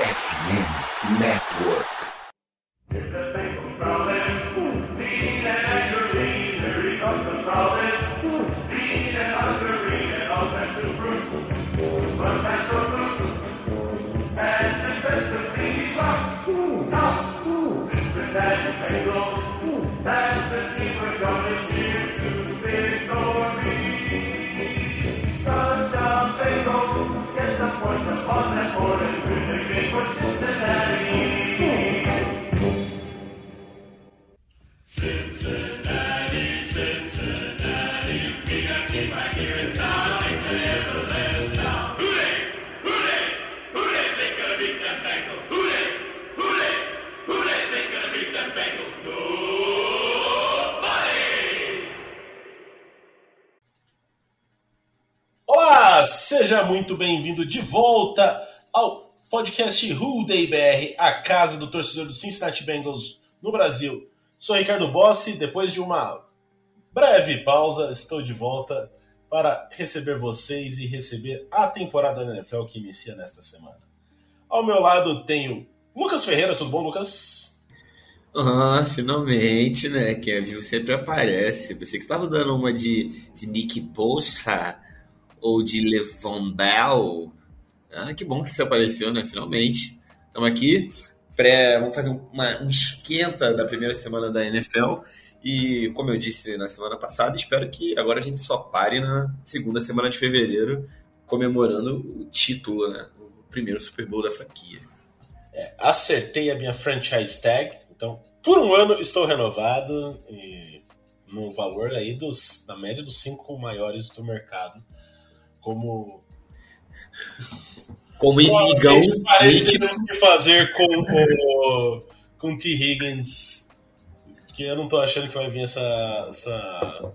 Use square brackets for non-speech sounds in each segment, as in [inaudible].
FM Network. Seja muito bem-vindo de volta ao podcast Who Day BR, a casa do torcedor do Cincinnati Bengals no Brasil. Sou Ricardo Bossi, depois de uma breve pausa, estou de volta para receber vocês e receber a temporada da NFL que inicia nesta semana. Ao meu lado tenho Lucas Ferreira, tudo bom, Lucas? Ah, finalmente, né? É vivo sempre aparece. Pensei que estava dando uma de, de Nick Bosa ou de Levon Bell. Ah, que bom que você apareceu, né? Finalmente. Estamos aqui. Pré, vamos fazer uma, um esquenta da primeira semana da NFL. E, como eu disse na semana passada, espero que agora a gente só pare na segunda semana de fevereiro, comemorando o título, né? O primeiro Super Bowl da franquia. É, acertei a minha franchise tag, então por um ano estou renovado no valor aí dos, na média dos cinco maiores do mercado, como como amigão nítido que fazer com o com T Higgins, que eu não tô achando que vai vir essa essa,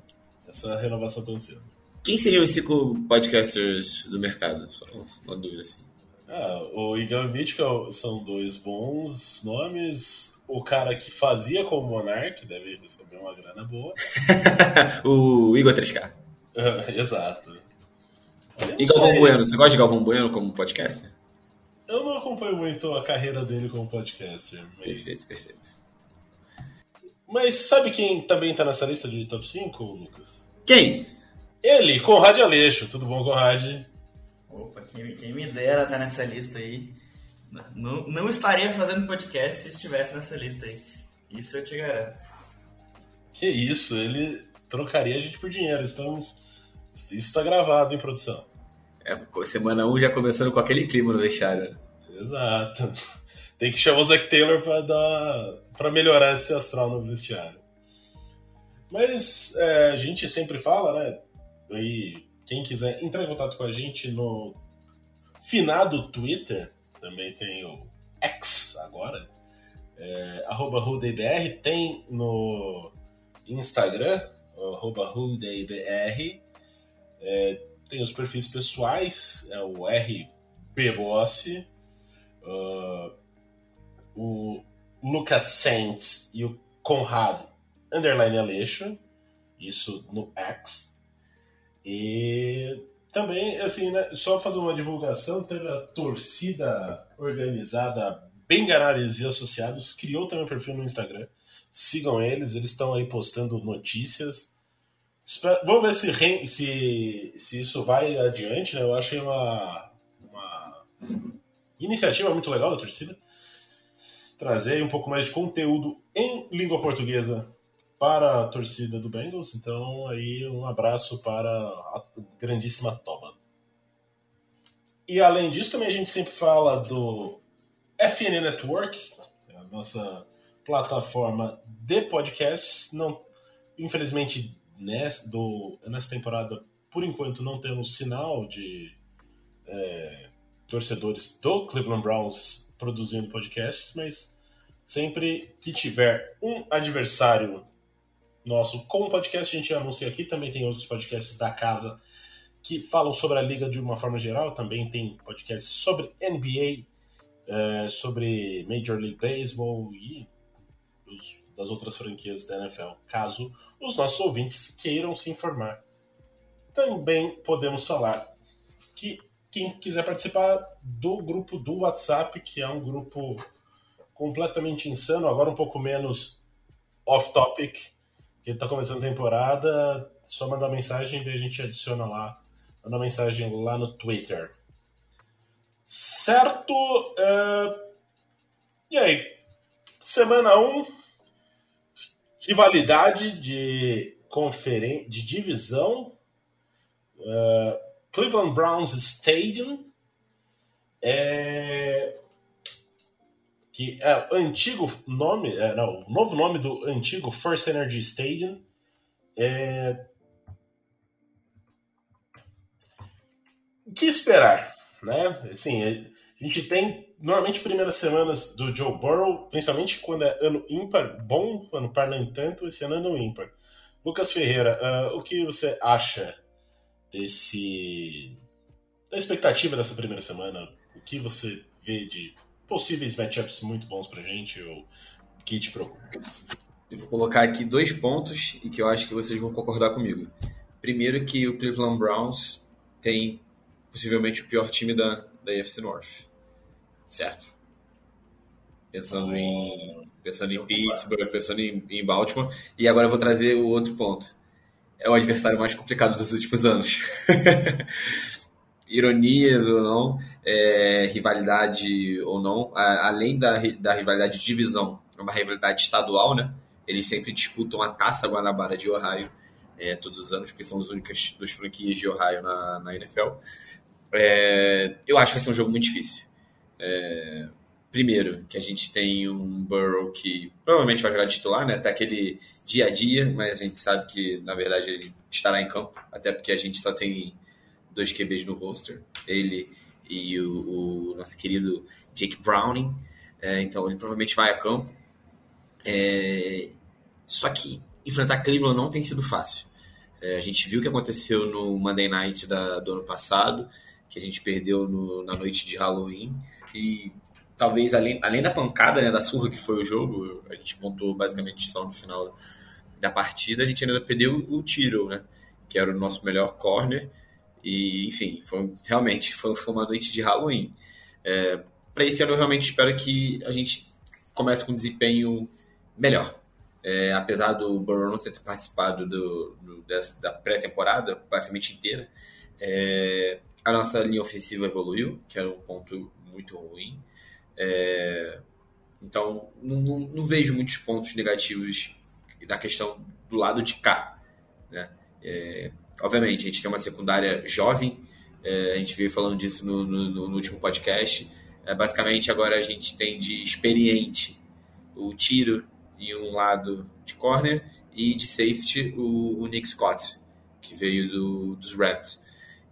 essa renovação tão cedo. Quem seriam os cinco podcasters do mercado? Só uma dúvida assim. Ah, o Igão e Mythical são dois bons nomes. O cara que fazia como Monark deve receber uma grana boa. [laughs] o Igor 3K. [laughs] exato. E Galvão Bueno, você gosta de Galvão Bueno como podcaster? Eu não acompanho muito a carreira dele como podcaster. Mas... Perfeito, perfeito. Mas sabe quem também tá nessa lista de top 5, Lucas? Quem? Ele, Conrad Aleixo. Tudo bom, Conrad? Opa, quem, quem me dera estar nessa lista aí. Não, não estaria fazendo podcast se estivesse nessa lista aí. Isso eu te garanto. Que isso, ele trocaria a gente por dinheiro. Estamos. Isso está gravado em produção. É, semana 1 um já começando com aquele clima no vestiário. Exato. Tem que chamar o Zac Taylor para dar para melhorar esse astral no vestiário. Mas é, a gente sempre fala, né? Aí, quem quiser entrar em contato com a gente no finado Twitter, também tem o X agora, é, arroba RudeBR, tem no Instagram, arroba RudeBR, é, tem os perfis pessoais, é o RBBossi, uh, o Lucas Saints e o Conrad Underline Aleixo, isso no X. E também, assim, né, só fazer uma divulgação, teve a torcida organizada Bengarários e Associados, criou também um perfil no Instagram. Sigam eles, eles estão aí postando notícias. Vamos ver se, se, se isso vai adiante, né? Eu achei uma, uma iniciativa muito legal da torcida. Trazer um pouco mais de conteúdo em língua portuguesa para a torcida do Bengals. Então, aí um abraço para a grandíssima Toba. E além disso, também a gente sempre fala do FN Network, a nossa plataforma de podcasts. Não, infelizmente, nessa, do, nessa temporada, por enquanto, não temos sinal de é, torcedores do Cleveland Browns produzindo podcasts, mas sempre que tiver um adversário nosso com o podcast, a gente anuncia aqui. Também tem outros podcasts da casa que falam sobre a liga de uma forma geral. Também tem podcasts sobre NBA, é, sobre Major League Baseball e os, das outras franquias da NFL, caso os nossos ouvintes queiram se informar. Também podemos falar que quem quiser participar do grupo do WhatsApp, que é um grupo completamente insano, agora um pouco menos off-topic, que está começando a temporada, só mandar mensagem e a gente adiciona lá, manda mensagem lá no Twitter. Certo? Uh... E aí? Semana 1, um, rivalidade de, conferen de divisão. Uh, Cleveland Browns Stadium. É, que é o antigo nome, é, não, o novo nome do antigo First Energy Stadium. É... O que esperar, né? Assim, a gente tem normalmente primeiras semanas do Joe Burrow, principalmente quando é ano ímpar, bom, ano par nem tanto, esse ano é ano ímpar. Lucas Ferreira, uh, o que você acha desse da expectativa dessa primeira semana? O que você vê de possíveis matchups muito bons pra gente ou que te preocupa? Eu vou colocar aqui dois pontos e que eu acho que vocês vão concordar comigo. Primeiro que o Cleveland Browns tem possivelmente o pior time da, da AFC North. Certo? Pensando em pensando em Pittsburgh, pensando em, em Baltimore. E agora eu vou trazer o outro ponto. É o adversário mais complicado dos últimos anos. [laughs] ironias ou não, é, rivalidade ou não, a, além da, da rivalidade de divisão, é uma rivalidade estadual, né? Eles sempre disputam a Taça Guanabara de Ohio é, todos os anos, porque são as únicas duas franquias de Ohio na, na NFL. É, eu acho que vai ser um jogo muito difícil. É, primeiro, que a gente tem um Burrow que provavelmente vai jogar titular, né? Até aquele dia a dia, mas a gente sabe que, na verdade, ele estará em campo, até porque a gente só tem dois QBs no roster, ele e o, o nosso querido Jake Browning. É, então ele provavelmente vai a campo. É, só que enfrentar Cleveland não tem sido fácil. É, a gente viu o que aconteceu no Monday Night da, do ano passado, que a gente perdeu no, na noite de Halloween. E talvez além, além da pancada, né, da surra que foi o jogo, a gente pontuou basicamente só no final da partida, a gente ainda perdeu o tiro, né, que era o nosso melhor corner e, enfim, foi, realmente foi, foi uma noite de Halloween. É, Para esse ano, eu realmente espero que a gente comece com um desempenho melhor. É, apesar do Burrow não ter participado do, do dessa, da pré-temporada, basicamente inteira, é, a nossa linha ofensiva evoluiu, que era um ponto muito ruim. É, então, não, não, não, vejo muitos pontos negativos da questão do lado de cá. Né? É, Obviamente, a gente tem uma secundária jovem, é, a gente veio falando disso no, no, no último podcast. É, basicamente, agora a gente tem de experiente o tiro em um lado de corner e de safety o, o Nick Scott, que veio do, dos Rams.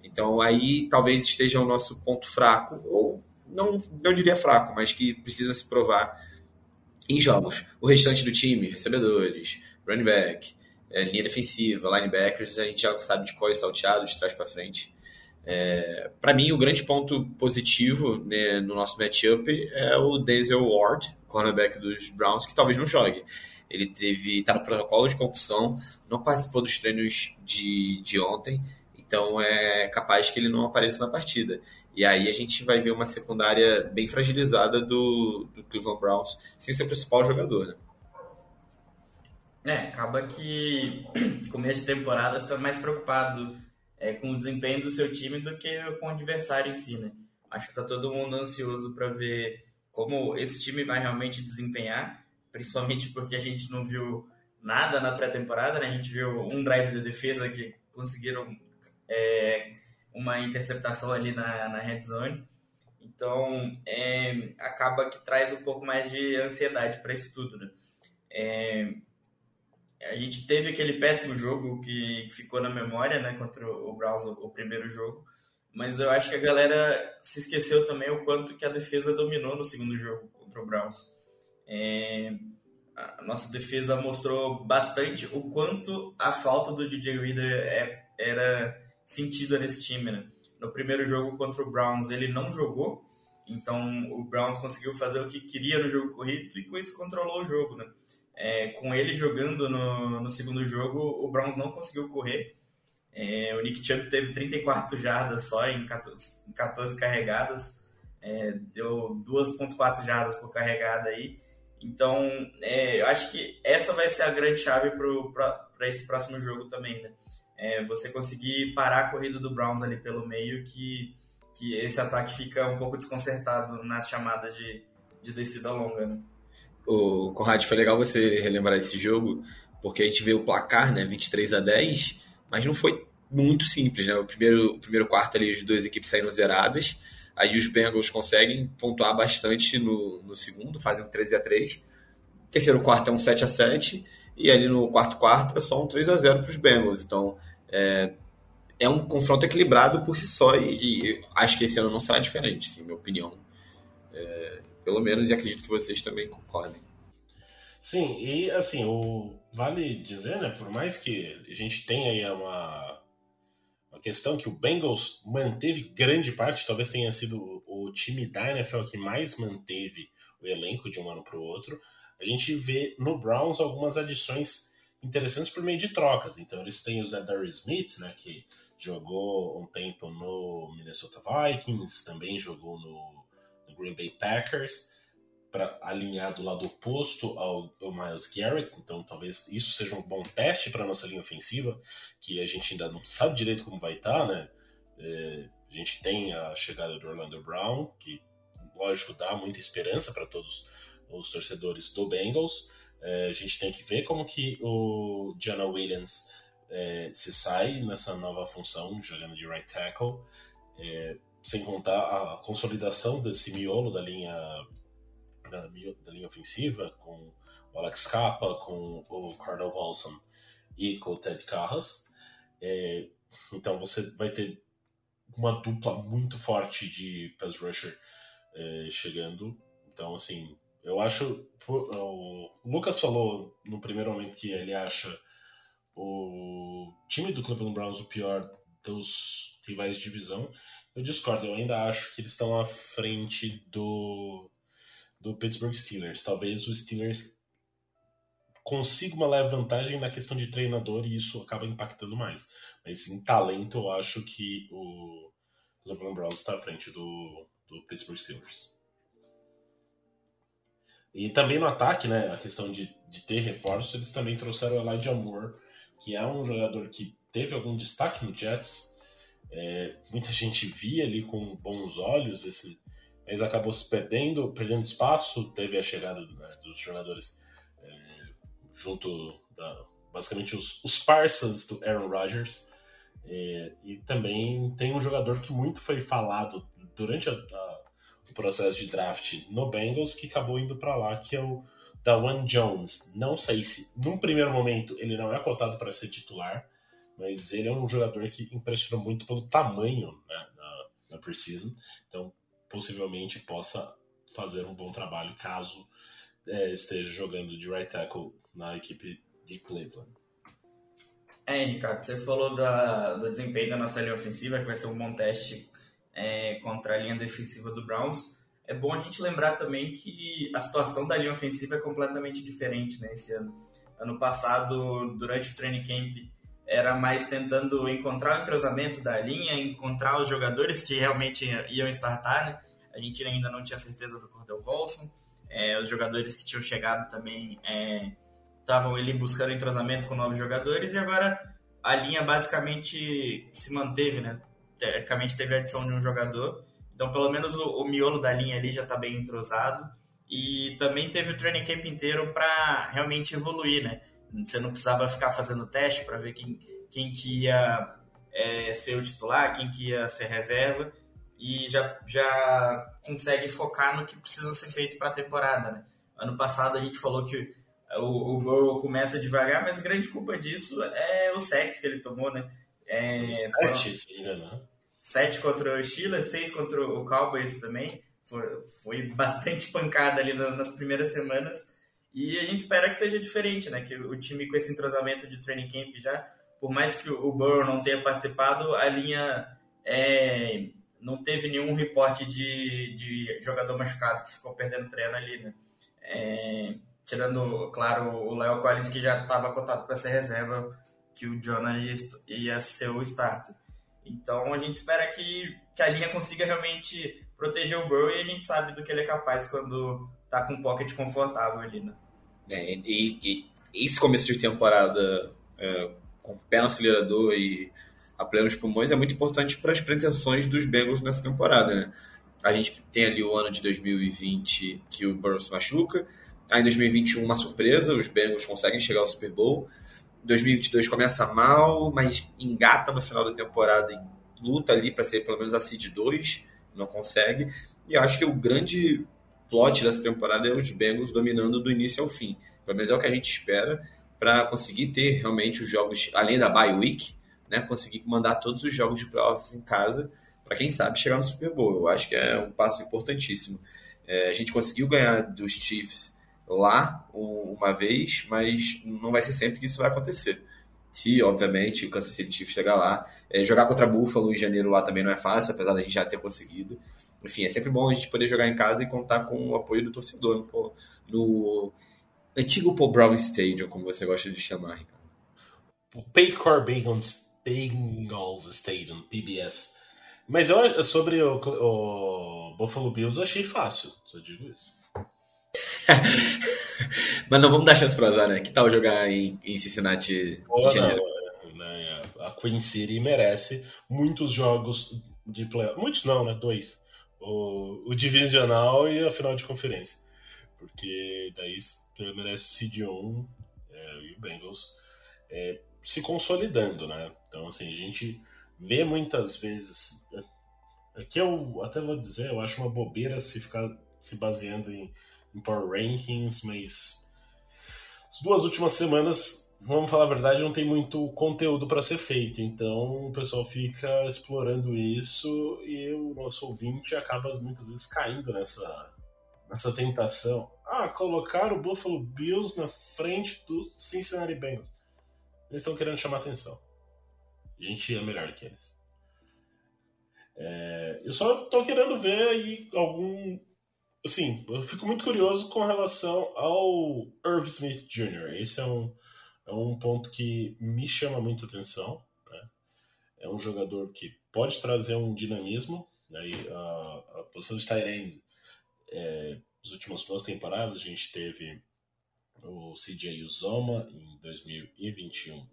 Então aí talvez esteja o nosso ponto fraco, ou não, não diria fraco, mas que precisa se provar em jogos. O restante do time, recebedores, running back, é, linha defensiva, linebackers, a gente já sabe de qual é salteado, de trás para frente. É, para mim, o grande ponto positivo né, no nosso matchup é o Denzel Ward, cornerback dos Browns, que talvez não jogue. Ele teve está no protocolo de concussão, não participou dos treinos de, de ontem, então é capaz que ele não apareça na partida. E aí a gente vai ver uma secundária bem fragilizada do, do Cleveland Browns, sem seu principal jogador. Né? É, acaba que começo de temporada você está mais preocupado é, com o desempenho do seu time do que com o adversário em si, né? Acho que está todo mundo ansioso para ver como esse time vai realmente desempenhar, principalmente porque a gente não viu nada na pré-temporada, né? A gente viu um drive de defesa que conseguiram é, uma interceptação ali na, na red zone. Então, é, acaba que traz um pouco mais de ansiedade para isso tudo, né? É, a gente teve aquele péssimo jogo que ficou na memória, né, contra o Browns, o primeiro jogo, mas eu acho que a galera se esqueceu também o quanto que a defesa dominou no segundo jogo contra o Browns. É, a nossa defesa mostrou bastante o quanto a falta do DJ Reader é, era sentida nesse time, né? No primeiro jogo contra o Browns ele não jogou, então o Browns conseguiu fazer o que queria no jogo corrido e com isso controlou o jogo, né? É, com ele jogando no, no segundo jogo, o Browns não conseguiu correr. É, o Nick Chubb teve 34 jardas só em 14, 14 carregadas, é, deu 2.4 jardas por carregada aí. Então, é, eu acho que essa vai ser a grande chave para esse próximo jogo também, né? É, você conseguir parar a corrida do Browns ali pelo meio, que, que esse ataque fica um pouco desconcertado nas chamadas de, de descida longa, né? O Conrad, foi legal você relembrar esse jogo, porque a gente vê o placar, né, 23 a 10, mas não foi muito simples, né? O primeiro, o primeiro quarto ali, as duas equipes saíram zeradas, aí os Bengals conseguem pontuar bastante no, no segundo, fazem um 13 a 3 terceiro quarto é um 7 a 7 e ali no quarto quarto é só um 3 a 0 para os Bengals, então é, é um confronto equilibrado por si só e, e, acho que esse ano não será diferente, sim, minha opinião. É, pelo menos, e acredito que vocês também concordem. Sim, e assim, o, vale dizer, né, por mais que a gente tenha aí uma, uma questão que o Bengals manteve grande parte, talvez tenha sido o time da NFL que mais manteve o elenco de um ano para o outro, a gente vê no Browns algumas adições interessantes por meio de trocas. Então eles têm o Zadar Smith, né, que jogou um tempo no Minnesota Vikings, também jogou no, no Green Bay Packers para alinhar do lado oposto ao, ao, Miles Garrett, então talvez isso seja um bom teste para nossa linha ofensiva, que a gente ainda não sabe direito como vai estar, tá, né? É, a gente tem a chegada do Orlando Brown, que lógico dá muita esperança para todos os torcedores do Bengals. É, a gente tem que ver como que o Jonah Williams é, se sai nessa nova função, jogando de right tackle, é, sem contar a consolidação desse miolo da linha da, da linha ofensiva, com o Alex Capa, com o Cardell Volson e com o Ted Carras. É, então você vai ter uma dupla muito forte de pass rusher é, chegando. Então, assim, eu acho. O Lucas falou no primeiro momento que ele acha o time do Cleveland Browns o pior dos rivais de divisão. Eu discordo, eu ainda acho que eles estão à frente do do Pittsburgh Steelers. Talvez o Steelers consiga uma leve vantagem na questão de treinador e isso acaba impactando mais. Mas em talento, eu acho que o Cleveland Browns está à frente do, do Pittsburgh Steelers. E também no ataque, né, a questão de, de ter reforços, eles também trouxeram o Elijah Moore, que é um jogador que teve algum destaque no Jets. É, muita gente via ali com bons olhos esse, mas acabou se perdendo, perdendo espaço. Teve a chegada né, dos jogadores é, junto da, basicamente os, os parças do Aaron Rodgers. É, e também tem um jogador que muito foi falado durante a, processo de draft no Bengals que acabou indo para lá, que é o Dawan Jones. Não sei se, num primeiro momento, ele não é cotado para ser titular, mas ele é um jogador que impressionou muito pelo tamanho né, na, na preseason. Então, possivelmente possa fazer um bom trabalho caso é, esteja jogando de right tackle na equipe de Cleveland. É, Ricardo, você falou da, do desempenho da nossa linha ofensiva, que vai ser um bom teste é, contra a linha defensiva do Browns. É bom a gente lembrar também que a situação da linha ofensiva é completamente diferente né, esse ano. Ano passado, durante o training camp, era mais tentando encontrar o entrosamento da linha, encontrar os jogadores que realmente iam startar, né? A gente ainda não tinha certeza do Cordell Volson, é, os jogadores que tinham chegado também estavam é, ali buscando entrosamento com novos jogadores e agora a linha basicamente se manteve, né? Teoricamente teve a adição de um jogador, então pelo menos o, o miolo da linha ali já está bem entrosado e também teve o training camp inteiro para realmente evoluir, né? Você não precisava ficar fazendo teste para ver quem, quem que ia é, ser o titular, quem que ia ser reserva, e já, já consegue focar no que precisa ser feito para a temporada. Né? Ano passado a gente falou que o, o Burrow começa devagar, mas grande culpa disso é o sexo que ele tomou, né? É, sim, né? Sete contra o Steelers, seis contra o Cowboys também. Foi, foi bastante pancada ali nas primeiras semanas. E a gente espera que seja diferente, né? Que o time com esse entrosamento de training camp já, por mais que o Burrow não tenha participado, a linha é, não teve nenhum reporte de, de jogador machucado que ficou perdendo treino ali, né? É, tirando, claro, o Léo Collins, que já estava cotado para ser reserva que o Jonas ia ser o starter. Então a gente espera que, que a linha consiga realmente proteger o Burrow e a gente sabe do que ele é capaz quando tá com um pocket confortável ali, né? É, e, e, esse começo de temporada é, com o pé no acelerador e a plenos pulmões é muito importante para as pretensões dos Bengals nessa temporada, né? A gente tem ali o ano de 2020 que o Burrow se machuca, aí em 2021 uma surpresa, os Bengals conseguem chegar ao Super Bowl, 2022 começa mal, mas engata no final da temporada e luta ali para ser pelo menos a seed 2, não consegue. E acho que o grande plot dessa temporada é os Bengals dominando do início ao fim. Pelo menos é o que a gente espera para conseguir ter realmente os jogos, além da bye week, né, conseguir mandar todos os jogos de playoffs em casa para quem sabe chegar no Super Bowl. Eu acho que é um passo importantíssimo. É, a gente conseguiu ganhar dos Chiefs lá uma vez, mas não vai ser sempre que isso vai acontecer. Se, obviamente, o Kansas City Chiefs chegar lá. É, jogar contra Buffalo em janeiro lá também não é fácil, apesar da gente já ter conseguido. Enfim, é sempre bom a gente poder jogar em casa e contar com o apoio do torcedor no, no antigo Paul Brown Stadium, como você gosta de chamar, Ricardo. O Paycor Bengals, Bengals Stadium, PBS. Mas eu, sobre o, o Buffalo Bills eu achei fácil, só digo isso. [laughs] Mas não vamos dar chance pro azar, né? Que tal jogar em, em Cincinnati em janeiro? Não, né? A Queen City merece muitos jogos de playoff. Muitos não, né? Dois. O, o divisional e a final de conferência. Porque daí merece o Seed 1 é, e o Bengals é, se consolidando, né? Então, assim, a gente vê muitas vezes. Aqui eu até vou dizer, eu acho uma bobeira se ficar se baseando em em Power Rankings, mas as duas últimas semanas, vamos falar a verdade, não tem muito conteúdo para ser feito, então o pessoal fica explorando isso e o nosso ouvinte acaba muitas vezes caindo nessa, nessa tentação. Ah, colocar o Buffalo Bills na frente do Cincinnati Bengals. Eles estão querendo chamar atenção. A gente é melhor que eles. É, eu só estou querendo ver aí algum assim, eu fico muito curioso com relação ao Irv Smith Jr. Esse é um, é um ponto que me chama muita atenção. Né? É um jogador que pode trazer um dinamismo. Né? a, a, posição de Tyrande, é, nas últimas duas temporadas, a gente teve o CJ Uzoma em 2021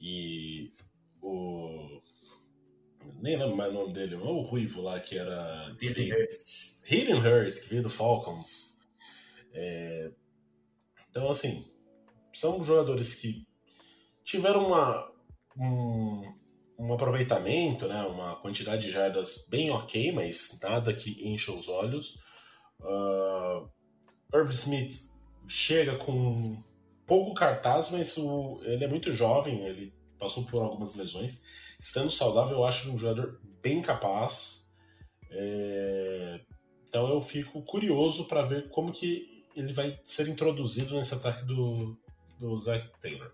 e o nem lembro mais o nome dele, o Ruivo lá que era. Hayden Hurst, que veio do Falcons. É... Então, assim, são jogadores que tiveram uma, um, um aproveitamento, né, uma quantidade de jardas bem ok, mas nada que encha os olhos. Uh, Irv Smith chega com pouco cartaz, mas o, ele é muito jovem, ele passou por algumas lesões. Estando saudável, eu acho um jogador bem capaz. É... Então eu fico curioso para ver como que ele vai ser introduzido nesse ataque do, do Zach Taylor.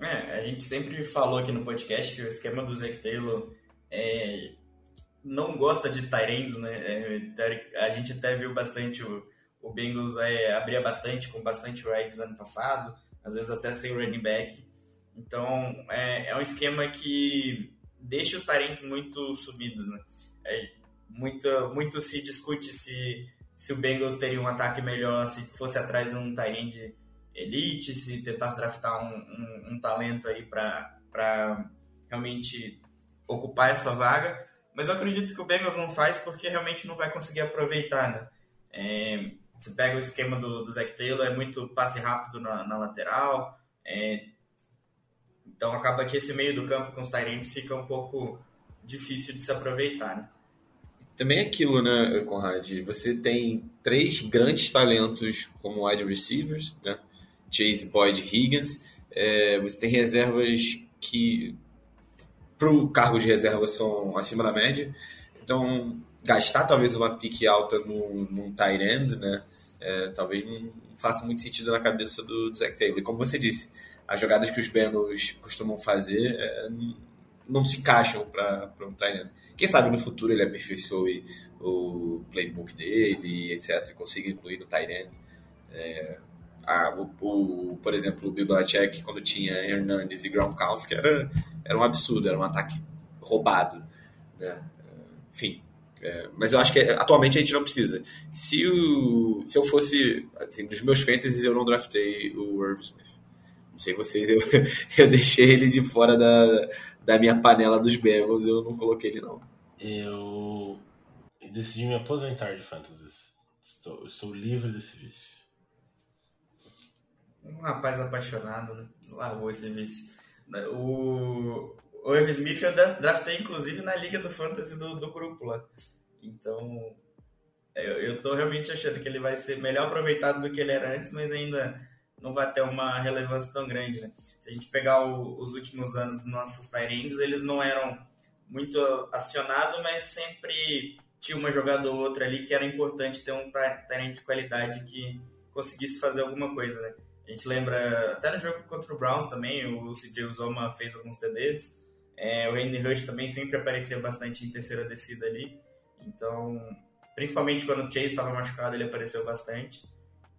É, a gente sempre falou aqui no podcast que o esquema do Zach Taylor é, não gosta de Tyrands, né? É, a gente até viu bastante o, o Bengals é, abria bastante, com bastante rides ano passado, às vezes até sem running back. Então é, é um esquema que deixa os Tyrants muito subidos, né? É, muito, muito se discute se, se o Bengals teria um ataque melhor se fosse atrás de um Tyrant elite, se tentasse draftar um, um, um talento aí para realmente ocupar essa vaga. Mas eu acredito que o Bengals não faz porque realmente não vai conseguir aproveitar, né? É, você pega o esquema do, do Zach Taylor, é muito passe rápido na, na lateral, é, então acaba que esse meio do campo com os Tyrants fica um pouco difícil de se aproveitar, né? Também é aquilo, né, Conrad? Você tem três grandes talentos como wide receivers, né? Chase, Boyd, Higgins. É, você tem reservas que, para o cargo de reserva, são acima da média. Então, gastar talvez uma pique alta no, num tight end, né? É, talvez não faça muito sentido na cabeça do, do Zach Taylor. E como você disse, as jogadas que os Bengals costumam fazer é, não se encaixam para um tight Quem sabe no futuro ele aperfeiçoe o playbook dele, etc., e consiga incluir no end. É, o, por exemplo, o Belichick, quando tinha Hernandes e Gronkowski, era, era um absurdo, era um ataque roubado. Né? Enfim, é, mas eu acho que atualmente a gente não precisa. Se, o, se eu fosse, assim, dos meus fantasies, eu não draftei o Irv Smith. Não sei vocês, [laughs] eu, eu deixei ele de fora da, da minha panela dos Bengals, eu não coloquei ele não. Eu decidi me aposentar de fantasies. Estou, estou livre desse vício. Um rapaz apaixonado, né? Largou esse vício. O, o Smith eu draftei, inclusive, na liga do fantasy do, do grupo lá. Então, eu, eu tô realmente achando que ele vai ser melhor aproveitado do que ele era antes, mas ainda não vai ter uma relevância tão grande, né? Se a gente pegar o, os últimos anos dos nossos Tyrants, eles não eram muito acionados, mas sempre tinha uma jogada ou outra ali que era importante ter um Tyrant de qualidade que conseguisse fazer alguma coisa, né? A gente lembra, até no jogo contra o Browns também, o CJ Uzoma fez alguns TDs, é, o Henry Rush também sempre aparecia bastante em terceira descida ali, então, principalmente quando o Chase estava machucado, ele apareceu bastante.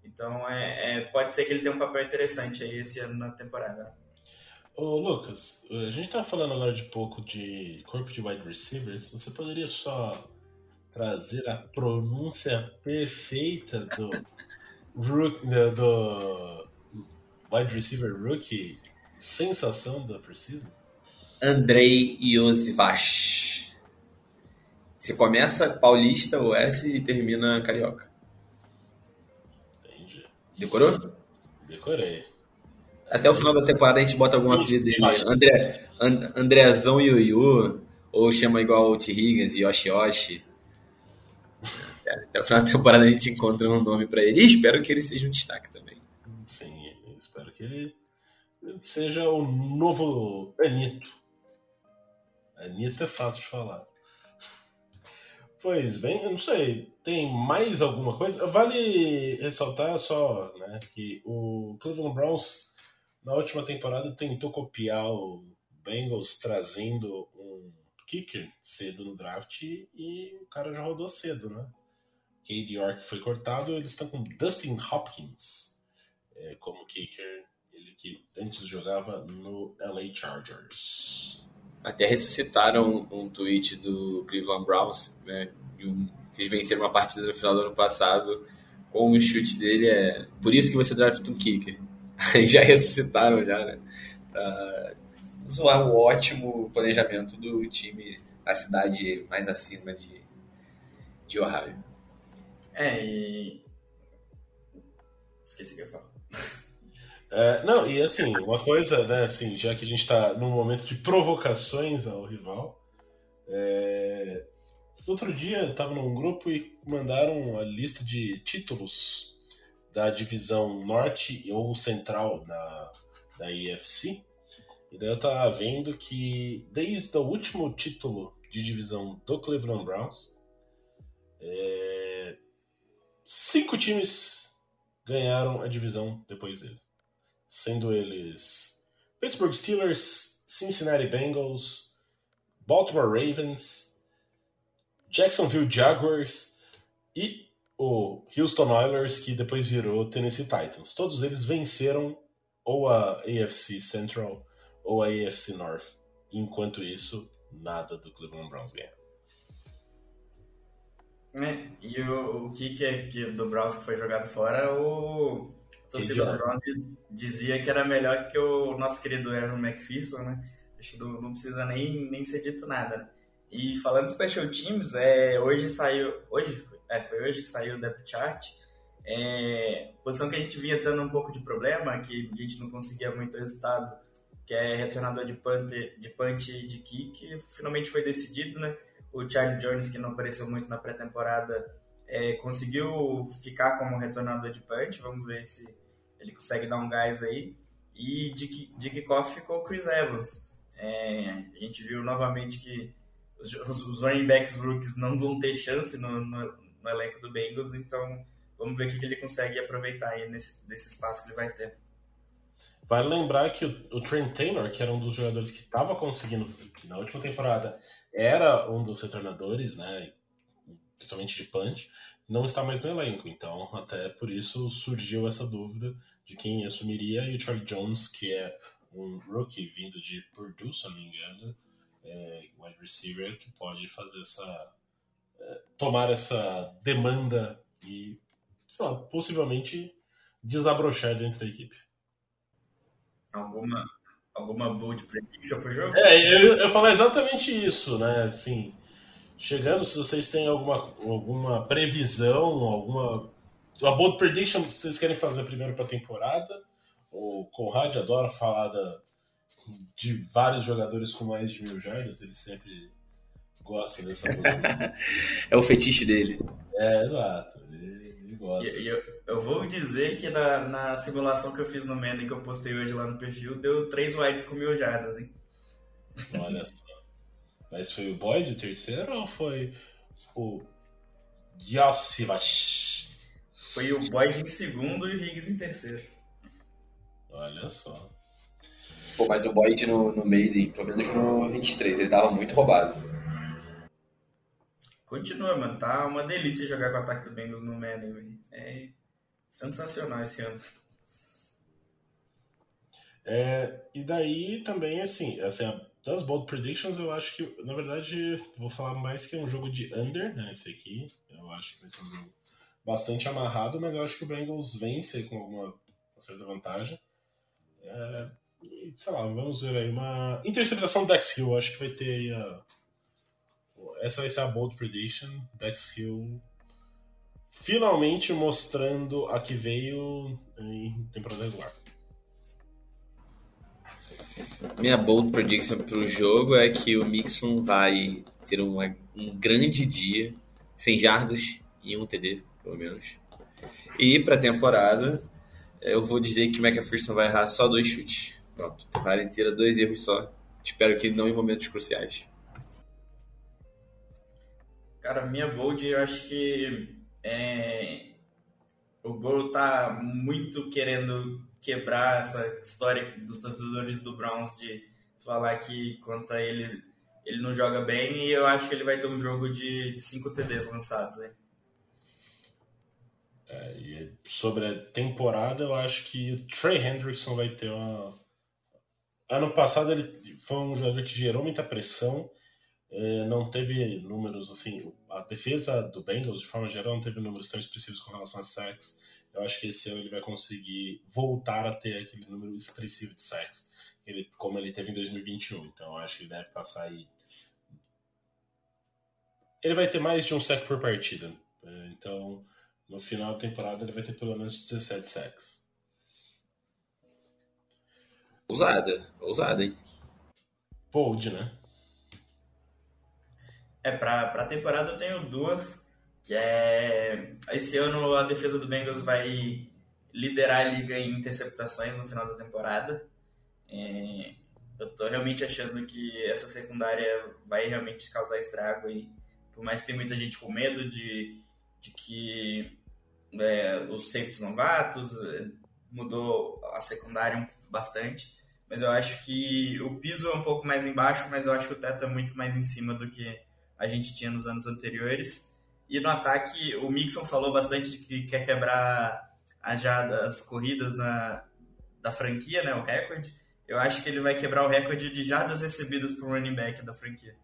Então, é, é, pode ser que ele tenha um papel interessante aí esse ano na temporada. Ô, Lucas, a gente tá falando agora de pouco de corpo de wide receivers. Você poderia só trazer a pronúncia perfeita do, do, do wide receiver rookie sensação da Precision? Andrei Iosivach. Você começa paulista, o S e termina carioca. Decorou? Decorei. Até o final da temporada a gente bota alguma coisa dele. André, And, Andrezão Yuyu, ou chama igual o T. Higgins, Yoshi Yoshi. É, até o final da temporada a gente encontra um nome para ele. E espero que ele seja um destaque também. Sim, espero que ele seja o novo Anito. Anito é fácil de falar. Pois bem, eu não sei. Tem mais alguma coisa? Vale ressaltar só né, que o Cleveland Browns, na última temporada, tentou copiar o Bengals trazendo um kicker cedo no draft e o cara já rodou cedo, né? Cade York foi cortado, eles estão com Dustin Hopkins é, como kicker, ele que antes jogava no LA Chargers. Até ressuscitaram um, tweet do Cleveland Browns, né? Um, eles venceram uma partida no final do ano passado com o chute dele é por isso que você drafta um kicker. [laughs] Aí já ressuscitaram já, né? Pra zoar o ótimo planejamento do time da cidade mais acima de, de Ohio. É, e. Esqueci o que eu falar. [laughs] É, não, e assim, uma coisa, né, assim, já que a gente está num momento de provocações ao rival, é, outro dia eu estava num grupo e mandaram a lista de títulos da divisão norte ou central da, da IFC, e daí eu estava vendo que desde o último título de divisão do Cleveland Browns, é, cinco times ganharam a divisão depois deles sendo eles Pittsburgh Steelers, Cincinnati Bengals, Baltimore Ravens, Jacksonville Jaguars e o Houston Oilers, que depois virou Tennessee Titans. Todos eles venceram ou a AFC Central ou a AFC North. Enquanto isso, nada do Cleveland Browns ganha. É, e o, o kicker que, do Browns que foi jogado fora, o torcida do Browns dizia que era melhor que o nosso querido Evan McPherson, né? Acho que não, precisa nem, nem ser dito nada? E falando de special teams, é, hoje saiu. Hoje? É, foi hoje que saiu o depth chart. É, posição que a gente vinha tendo um pouco de problema, que a gente não conseguia muito resultado, que é retornador de punt, de punch e de kick, finalmente foi decidido, né? O Charlie Jones, que não apareceu muito na pré-temporada, é, conseguiu ficar como retornador de punch. Vamos ver se ele consegue dar um gás aí. E de, de kickoff ficou Chris Evans. É, a gente viu novamente que os, os running backs rookies não vão ter chance no, no, no elenco do Bengals, então vamos ver o que, ele consegue aproveitar aí nesse, nesse espaço que ele vai ter. Vale lembrar que o, o Trent Taylor, que era um dos jogadores que estava conseguindo, que na última temporada era um dos retornadores, né? Principalmente de punch, não está mais no elenco. Então, até por isso surgiu essa dúvida de quem assumiria. E o Charlie Jones, que é um rookie vindo de Purdue, se não me engano, é, wide receiver, que pode fazer essa. É, tomar essa demanda e, sei lá, possivelmente desabrochar dentro da equipe. Alguma, alguma bold prediction pro jogo? É, eu, eu falo exatamente isso, né? Assim, chegando, se vocês têm alguma, alguma previsão, alguma. Uma bold prediction que vocês querem fazer primeiro para a temporada. O Conrad adora falar da, de vários jogadores com mais de mil jardas, ele sempre gosta dessa [laughs] É o fetiche dele. É, exato. Ele, ele gosta. E, eu, eu vou dizer que na, na simulação que eu fiz no Madden que eu postei hoje lá no perfil, deu três wides com mil jardas, hein? Olha [laughs] só. Mas foi o Boyd o terceiro ou foi o Yossivach? Foi o Boyd em segundo e o Higgs em terceiro. Olha só. Pô, mas o Boyd no, no Maiden, pelo menos no 23, ele tava muito roubado. Continua, mano. Tá uma delícia jogar com o ataque do Bengals no Madden, velho. É sensacional esse ano. É, e daí também, assim, assim, das bold predictions, eu acho que, na verdade, vou falar mais que é um jogo de under, né, esse aqui. Eu acho que vai ser um jogo bastante amarrado, mas eu acho que o Bengals vence com alguma certa vantagem. É, e, sei lá, vamos ver aí uma interceptação do Dex Hill, acho que vai ter aí a... Essa vai ser a bold prediction, Dex Hill finalmente mostrando a que veio em temporada regular. Minha bold prediction para o jogo é que o Mixon vai ter uma, um grande dia, sem jardas e um TD, pelo menos. E para a temporada, eu vou dizer que o McPherson vai errar só dois chutes. Pronto, temporada inteira, dois erros só. Espero que não em momentos cruciais. Cara, minha bold, eu acho que é, o Burrow tá muito querendo quebrar essa história dos torcedores do Browns de falar que contra ele ele não joga bem e eu acho que ele vai ter um jogo de 5 TDs lançados. Hein? É, sobre a temporada, eu acho que o Trey Hendrickson vai ter uma. Ano passado ele foi um jogador que gerou muita pressão, é, não teve números assim. A defesa do Bengals, de forma geral, não teve números tão expressivos com relação a sacks. Eu acho que esse ano ele vai conseguir voltar a ter aquele número expressivo de sacks, ele, como ele teve em 2021. Então eu acho que ele deve passar aí. Ele vai ter mais de um sack por partida. É, então, no final da temporada, ele vai ter pelo menos 17 sacks. Ousada, ousada, hein? Bold, né? É, pra, pra temporada eu tenho duas que é esse ano a defesa do Bengals vai liderar a liga em interceptações no final da temporada. É, eu tô realmente achando que essa secundária vai realmente causar estrago aí, por mais que tenha muita gente com medo de, de que é, os safeties novatos é, mudou a secundária bastante, mas eu acho que o piso é um pouco mais embaixo, mas eu acho que o teto é muito mais em cima do que a gente tinha nos anos anteriores. E no ataque, o Mixon falou bastante de que quer quebrar as corridas na, da franquia, né, o recorde. Eu acho que ele vai quebrar o recorde de jadas recebidas por running back da franquia.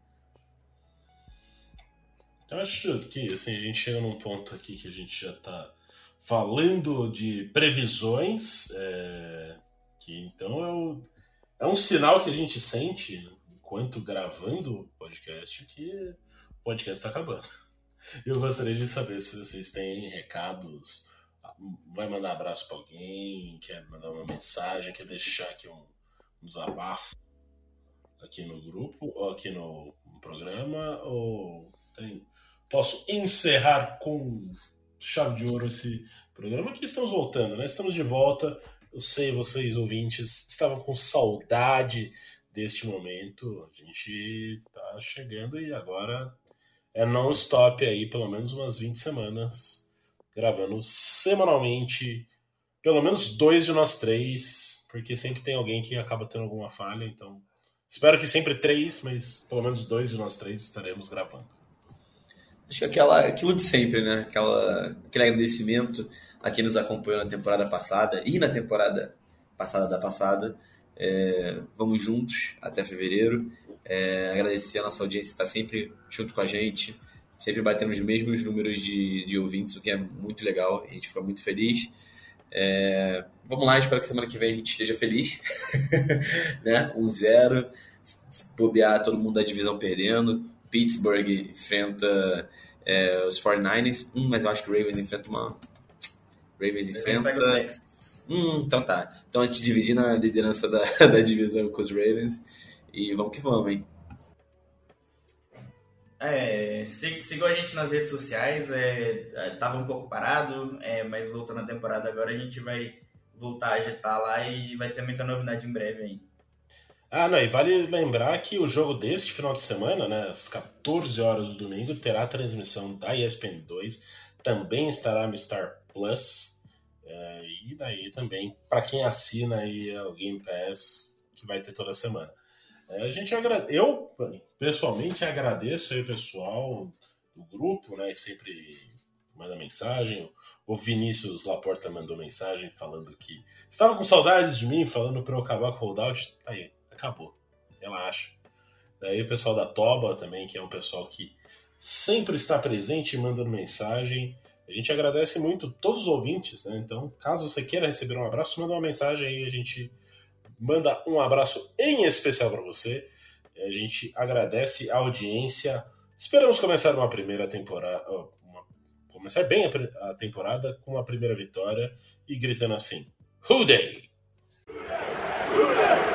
Então acho que assim, a gente chega num ponto aqui que a gente já está falando de previsões, é, que então é, o, é um sinal que a gente sente enquanto gravando o podcast que o podcast está acabando. Eu gostaria de saber se vocês têm recados. Vai mandar abraço para alguém, quer mandar uma mensagem, quer deixar aqui um, um desabafo aqui no grupo, ou aqui no, programa, ou tem... posso encerrar com chave de ouro esse programa que estamos voltando, né? Estamos de volta. Eu sei, vocês ouvintes estavam com saudade deste momento. A gente tá chegando e agora é non-stop aí, pelo menos umas 20 semanas, gravando semanalmente, pelo menos dois de nós três, porque sempre tem alguém que acaba tendo alguma falha, então espero que sempre três, mas pelo menos dois de nós três estaremos gravando. acho que aquela, aquilo de sempre, né? Aquela, aquele agradecimento a quem nos acompanhou na temporada passada e na temporada passada da passada. É, vamos juntos até fevereiro. É, agradecer a nossa audiência que está sempre junto com a gente, sempre batendo os mesmos números de, de ouvintes, o que é muito legal. A gente fica muito feliz. É, vamos lá, espero que semana que vem a gente esteja feliz. [laughs] né? Um zero. Se bobear todo mundo da divisão perdendo. Pittsburgh enfrenta é, os 49ers. Hum, mas eu acho que o Ravens enfrenta uma. Ravens enfrenta. Hum, então tá. Então a gente dividir na liderança da, [laughs] da divisão com os Ravens. E vamos que vamos, hein? É, sigam a gente nas redes sociais. É, é, tava um pouco parado, é, mas voltando à temporada agora, a gente vai voltar a agitar lá e vai ter muita novidade em breve aí. Ah, não, e vale lembrar que o jogo deste final de semana, né, às 14 horas do domingo, terá transmissão da ESPN 2, também estará no Star Plus, é, e daí também, para quem assina aí o Game Pass, que vai ter toda semana. É, a gente. Eu, pessoalmente, agradeço aí o pessoal do grupo, né, que sempre manda mensagem. O Vinícius Laporta mandou mensagem falando que estava com saudades de mim, falando para eu acabar com o holdout. Tá aí, acabou. Relaxa. Daí o pessoal da Toba também, que é um pessoal que sempre está presente mandando mensagem. A gente agradece muito todos os ouvintes, né? Então, caso você queira receber um abraço, manda uma mensagem aí, a gente manda um abraço em especial para você. A gente agradece a audiência. Esperamos começar uma primeira temporada, uma, começar bem a, a temporada com uma primeira vitória e gritando assim: Who Day! Who Day!